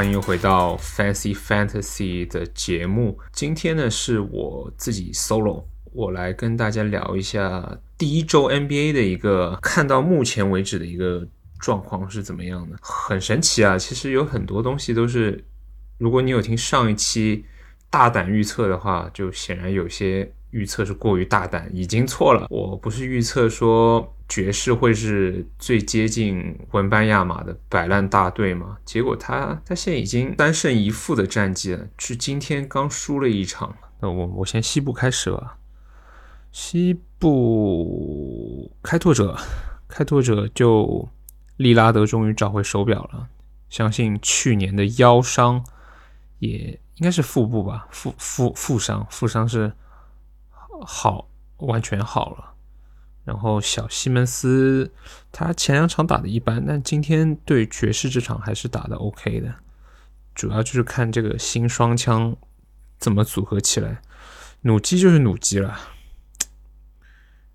欢迎回到 Fancy Fantasy 的节目。今天呢是我自己 solo，我来跟大家聊一下第一周 NBA 的一个看到目前为止的一个状况是怎么样的。很神奇啊，其实有很多东西都是，如果你有听上一期大胆预测的话，就显然有些预测是过于大胆，已经错了。我不是预测说。爵士会是最接近文班亚马的摆烂大队吗？结果他他现在已经三胜一负的战绩了，是今天刚输了一场。那我我先西部开始吧。西部开拓者，开拓者就利拉德终于找回手表了，相信去年的腰伤也应该是腹部吧，腹腹腹伤，腹伤是好完全好了。然后小西门斯，他前两场打的一般，但今天对爵士这场还是打的 OK 的。主要就是看这个新双枪怎么组合起来。弩机就是弩机了，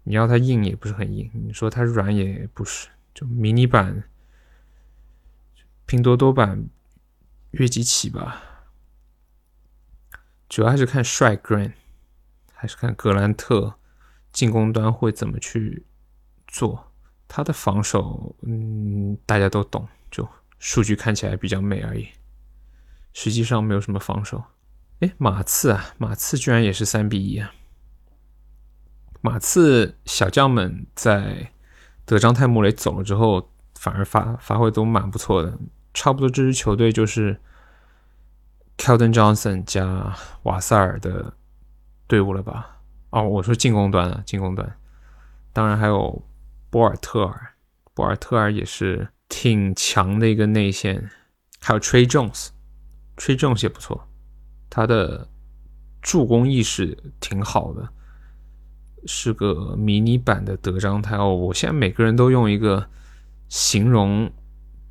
你要它硬也不是很硬，你说它软也不是，就迷你版、拼多多版、月季起吧。主要还是看帅 Green，还是看格兰特。进攻端会怎么去做？他的防守，嗯，大家都懂，就数据看起来比较美而已，实际上没有什么防守。哎，马刺啊，马刺居然也是三比一啊！马刺小将们在德章泰·穆雷走了之后，反而发发挥都蛮不错的，差不多这支球队就是 Keldon Johnson 加瓦塞尔的队伍了吧？哦，我说进攻端啊，进攻端，当然还有博尔特尔，博尔特尔也是挺强的一个内线，还有 Trey Jones，Trey Jones 也不错，他的助攻意识挺好的，是个迷你版的德章泰哦。我现在每个人都用一个形容，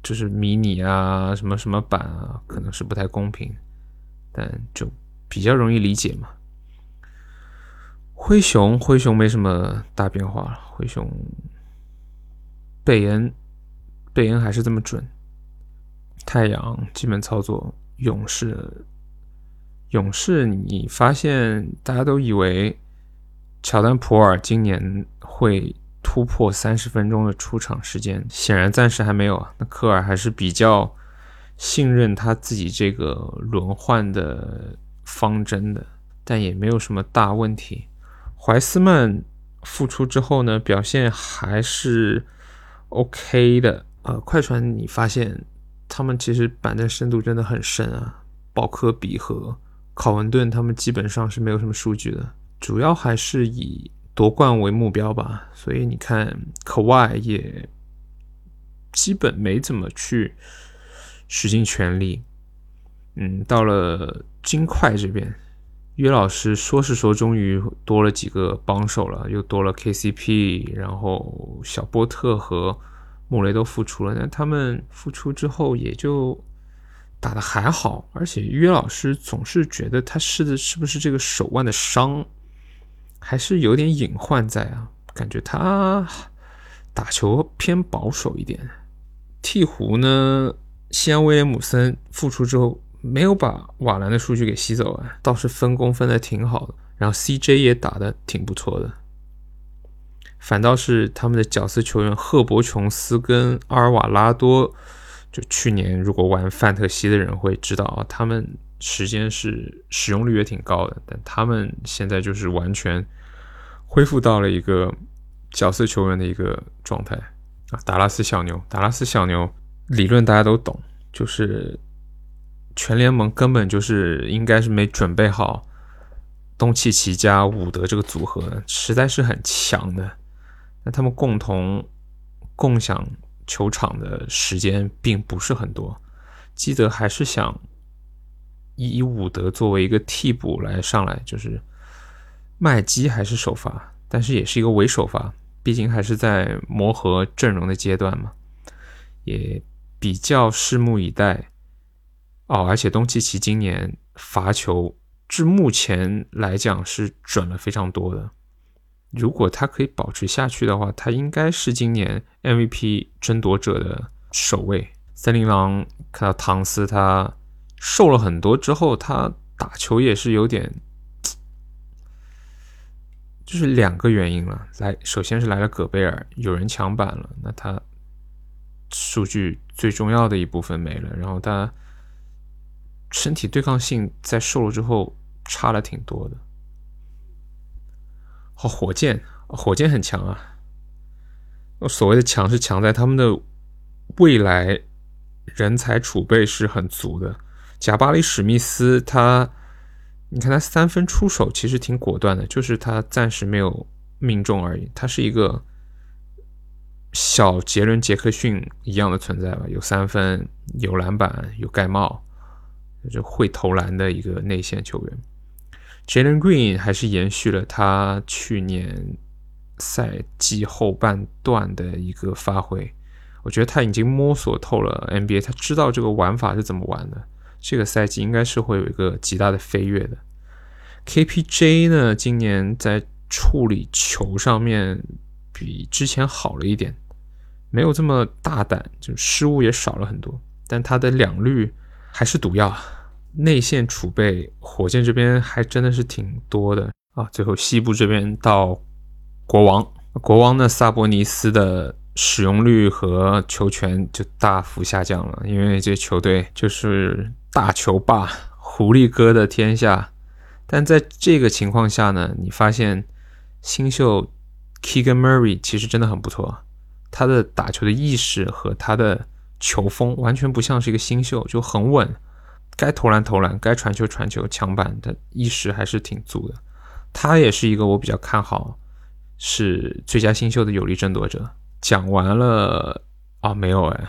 就是迷你啊，什么什么版啊，可能是不太公平，但就比较容易理解嘛。灰熊，灰熊没什么大变化。灰熊，贝恩，贝恩还是这么准。太阳基本操作，勇士，勇士，你发现大家都以为乔丹普尔今年会突破三十分钟的出场时间，显然暂时还没有啊。那科尔还是比较信任他自己这个轮换的方针的，但也没有什么大问题。怀斯曼复出之后呢，表现还是 OK 的。呃，快船你发现他们其实板凳深度真的很深啊。鲍科比和考文顿他们基本上是没有什么数据的，主要还是以夺冠为目标吧。所以你看，可外也基本没怎么去使尽全力。嗯，到了金块这边。约老师说是说，终于多了几个帮手了，又多了 KCP，然后小波特和穆雷都复出了。那他们复出之后，也就打的还好。而且约老师总是觉得他是的是不是这个手腕的伤，还是有点隐患在啊？感觉他打球偏保守一点。鹈鹕呢，西安威廉姆森复出之后。没有把瓦兰的数据给吸走啊，倒是分工分的挺好的，然后 CJ 也打的挺不错的，反倒是他们的角色球员赫伯琼斯跟阿尔瓦拉多，就去年如果玩范特西的人会知道啊，他们时间是使用率也挺高的，但他们现在就是完全恢复到了一个角色球员的一个状态啊，达拉斯小牛，达拉斯小牛理论大家都懂，就是。全联盟根本就是应该是没准备好东契奇加伍德这个组合，实在是很强的。那他们共同共享球场的时间并不是很多。基德还是想以伍德作为一个替补来上来，就是麦基还是首发，但是也是一个伪首发，毕竟还是在磨合阵容的阶段嘛，也比较拭目以待。哦，而且东契奇今年罚球至目前来讲是准了非常多的。如果他可以保持下去的话，他应该是今年 MVP 争夺者的首位。森林狼看到唐斯他瘦了很多之后，他打球也是有点，就是两个原因了。来，首先是来了戈贝尔，有人抢板了，那他数据最重要的一部分没了，然后他身体对抗性在瘦了之后差了挺多的。哦，火箭，火箭很强啊！所谓的强是强在他们的未来人才储备是很足的。贾巴里史密斯，他你看他三分出手其实挺果断的，就是他暂时没有命中而已。他是一个小杰伦杰克逊一样的存在吧，有三分，有篮板，有盖帽，就会投篮的一个内线球员。Jalen Green 还是延续了他去年赛季后半段的一个发挥，我觉得他已经摸索透了 NBA，他知道这个玩法是怎么玩的。这个赛季应该是会有一个极大的飞跃的。KPJ 呢，今年在处理球上面比之前好了一点，没有这么大胆，就失误也少了很多，但他的两率还是毒药。内线储备，火箭这边还真的是挺多的啊。最后西部这边到国王，国王的萨博尼斯的使用率和球权就大幅下降了，因为这球队就是大球霸、狐狸哥的天下。但在这个情况下呢，你发现新秀 Keegan Murray 其实真的很不错，他的打球的意识和他的球风完全不像是一个新秀，就很稳。该投篮投篮，该传球传球，抢板的意识还是挺足的。他也是一个我比较看好，是最佳新秀的有力争夺者。讲完了啊，没有哎，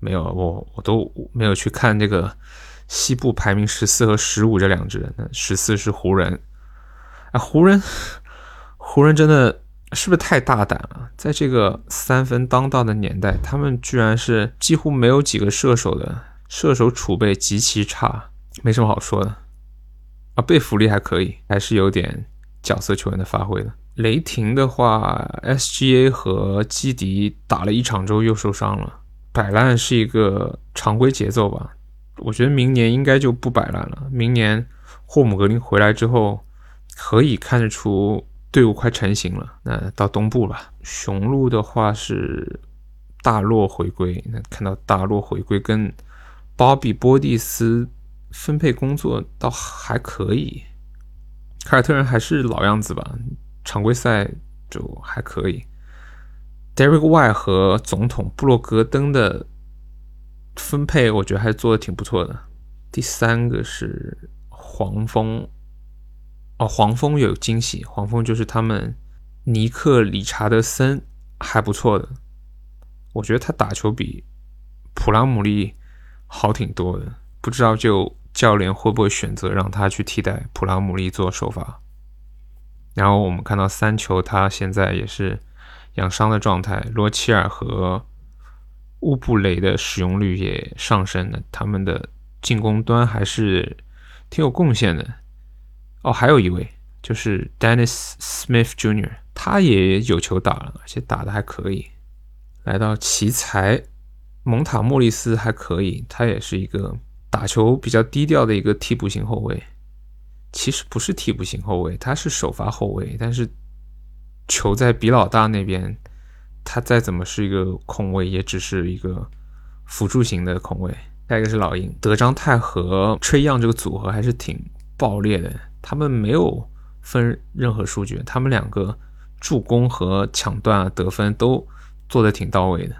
没有，我我都没有去看这个西部排名十四和十五这两支。那十四是湖人，啊，湖人，湖人真的是不是太大胆了？在这个三分当道的年代，他们居然是几乎没有几个射手的。射手储备极其差，没什么好说的啊。被福利还可以，还是有点角色球员的发挥的。雷霆的话，SGA 和基迪打了一场之后又受伤了，摆烂是一个常规节奏吧。我觉得明年应该就不摆烂了。明年霍姆格林回来之后，可以看得出队伍快成型了。那到东部吧，雄鹿的话是大洛回归，那看到大洛回归跟。鲍比·波蒂斯分配工作倒还可以，凯尔特人还是老样子吧，常规赛就还可以。Derek Y 和总统布洛格登的分配，我觉得还做的挺不错的。第三个是黄蜂，哦，黄蜂有惊喜，黄蜂就是他们尼克·理查德森还不错的，我觉得他打球比普拉姆利。好挺多的，不知道就教练会不会选择让他去替代普拉姆利做首发。然后我们看到三球，他现在也是养伤的状态。罗齐尔和乌布雷的使用率也上升了，他们的进攻端还是挺有贡献的。哦，还有一位就是 Dennis Smith Jr.，他也有球打了，而且打的还可以。来到奇才。蒙塔莫利斯还可以，他也是一个打球比较低调的一个替补型后卫。其实不是替补型后卫，他是首发后卫。但是球在比老大那边，他再怎么是一个控卫，也只是一个辅助型的控卫。下一个是老鹰德章泰和吹样这个组合还是挺爆裂的，他们没有分任何数据，他们两个助攻和抢断啊得分都做的挺到位的。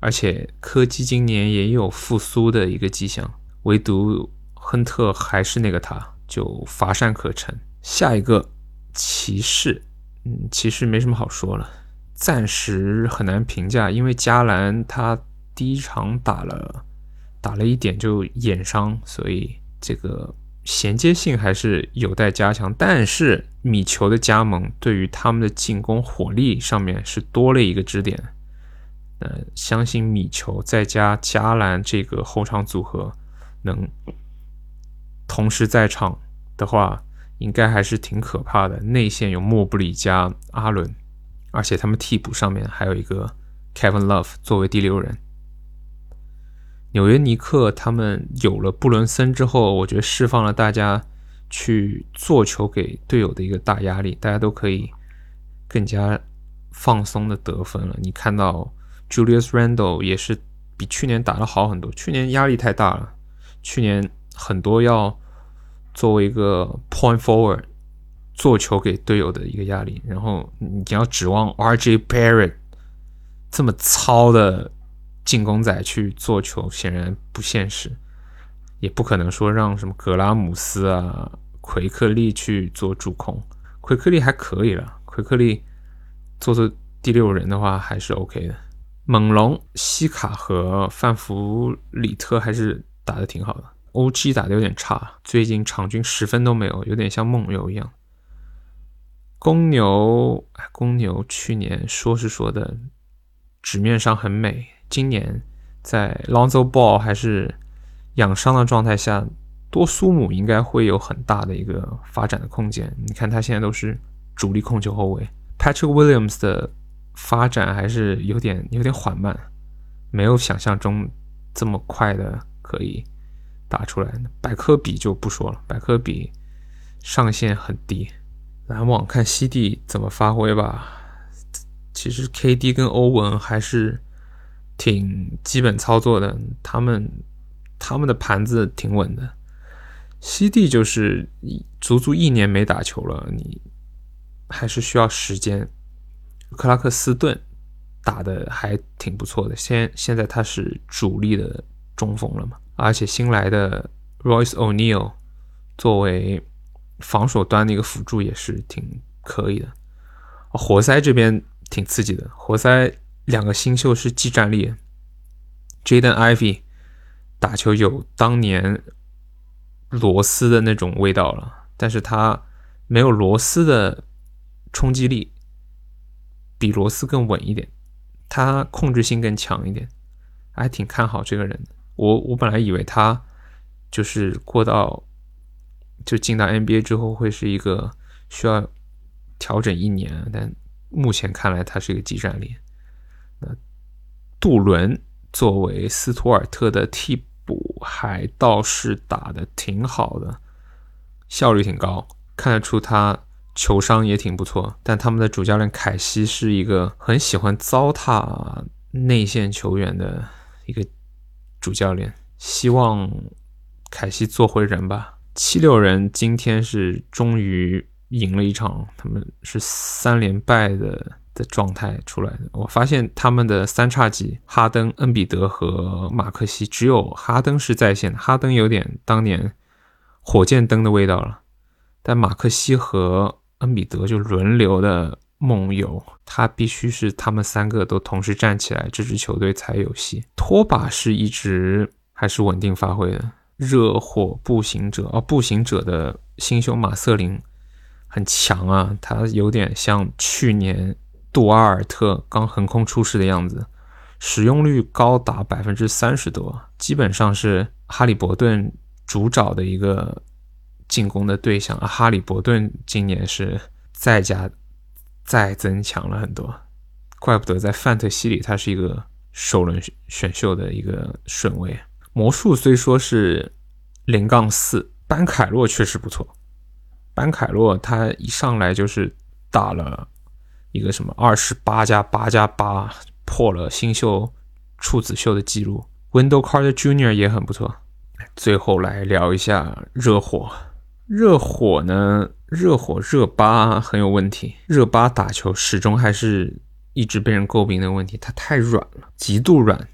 而且科基今年也有复苏的一个迹象，唯独亨特还是那个他，就乏善可陈。下一个骑士，嗯，骑士没什么好说了，暂时很难评价，因为加兰他第一场打了打了一点就眼伤，所以这个衔接性还是有待加强。但是米球的加盟对于他们的进攻火力上面是多了一个支点。呃，相信米球再加加兰这个后场组合能同时在场的话，应该还是挺可怕的。内线有莫布里加阿伦，而且他们替补上面还有一个 Kevin Love 作为第六人。纽约尼克他们有了布伦森之后，我觉得释放了大家去做球给队友的一个大压力，大家都可以更加放松的得分了。你看到 Julius Randle 也是比去年打的好很多，去年压力太大了，去年很多要作为一个 point forward 做球给队友的一个压力，然后你要指望 RJ Barrett 这么糙的。进攻仔去做球显然不现实，也不可能说让什么格拉姆斯啊、奎克利去做主控。奎克利还可以了，奎克利做做第六人的话还是 OK 的。猛龙、西卡和范弗里特还是打得挺好的，OG 打的有点差，最近场均十分都没有，有点像梦游一样。公牛，公牛去年说是说的，纸面上很美。今年在 Lonzo Ball 还是养伤的状态下，多苏姆应该会有很大的一个发展的空间。你看他现在都是主力控球后卫，Patrick Williams 的发展还是有点有点缓慢，没有想象中这么快的可以打出来。百科比就不说了，百科比上限很低。篮网看西帝怎么发挥吧。其实 KD 跟欧文还是。挺基本操作的，他们他们的盘子挺稳的。西蒂就是足足一年没打球了，你还是需要时间。克拉克斯顿打的还挺不错的，现现在他是主力的中锋了嘛，而且新来的 Royce O'Neal 作为防守端的一个辅助也是挺可以的。活塞这边挺刺激的，活塞。两个新秀是技战力，Jaden Ivy 打球有当年罗斯的那种味道了，但是他没有罗斯的冲击力，比罗斯更稳一点，他控制性更强一点，还挺看好这个人。我我本来以为他就是过到就进到 NBA 之后会是一个需要调整一年，但目前看来他是一个技战力。那杜伦作为斯图尔特的替补，还倒是打的挺好的，效率挺高，看得出他球商也挺不错。但他们的主教练凯西是一个很喜欢糟蹋内线球员的一个主教练，希望凯西做回人吧。七六人今天是终于赢了一场，他们是三连败的。的状态出来的，我发现他们的三叉戟哈登、恩比德和马克西，只有哈登是在线的。哈登有点当年火箭灯的味道了，但马克西和恩比德就轮流的梦游，他必须是他们三个都同时站起来，这支球队才有戏。拖把是一直还是稳定发挥的。热火步行者哦，步行者的新秀马瑟林很强啊，他有点像去年。杜阿尔特刚横空出世的样子，使用率高达百分之三十多，基本上是哈利伯顿主找的一个进攻的对象。哈利伯顿今年是再加再增强了很多，怪不得在范特西里他是一个首轮选秀的一个顺位。魔术虽说是零杠四，班凯洛确实不错，班凯洛他一上来就是打了。一个什么二十八加八加八破了新秀处子秀的记录，Window Carter Junior 也很不错。最后来聊一下热火，热火呢，热火热巴很有问题，热巴打球始终还是一直被人诟病的问题，他太软了，极度软。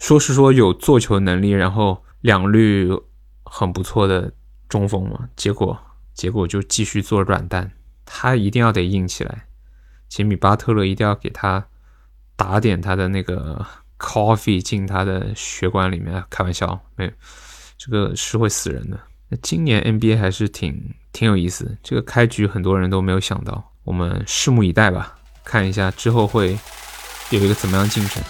说是说有做球能力，然后两率很不错的中锋嘛，结果结果就继续做软蛋，他一定要得硬起来。吉米巴特勒一定要给他打点他的那个 coffee 进他的血管里面，开玩笑，没有，这个是会死人的。那今年 NBA 还是挺挺有意思，这个开局很多人都没有想到，我们拭目以待吧，看一下之后会有一个怎么样进程。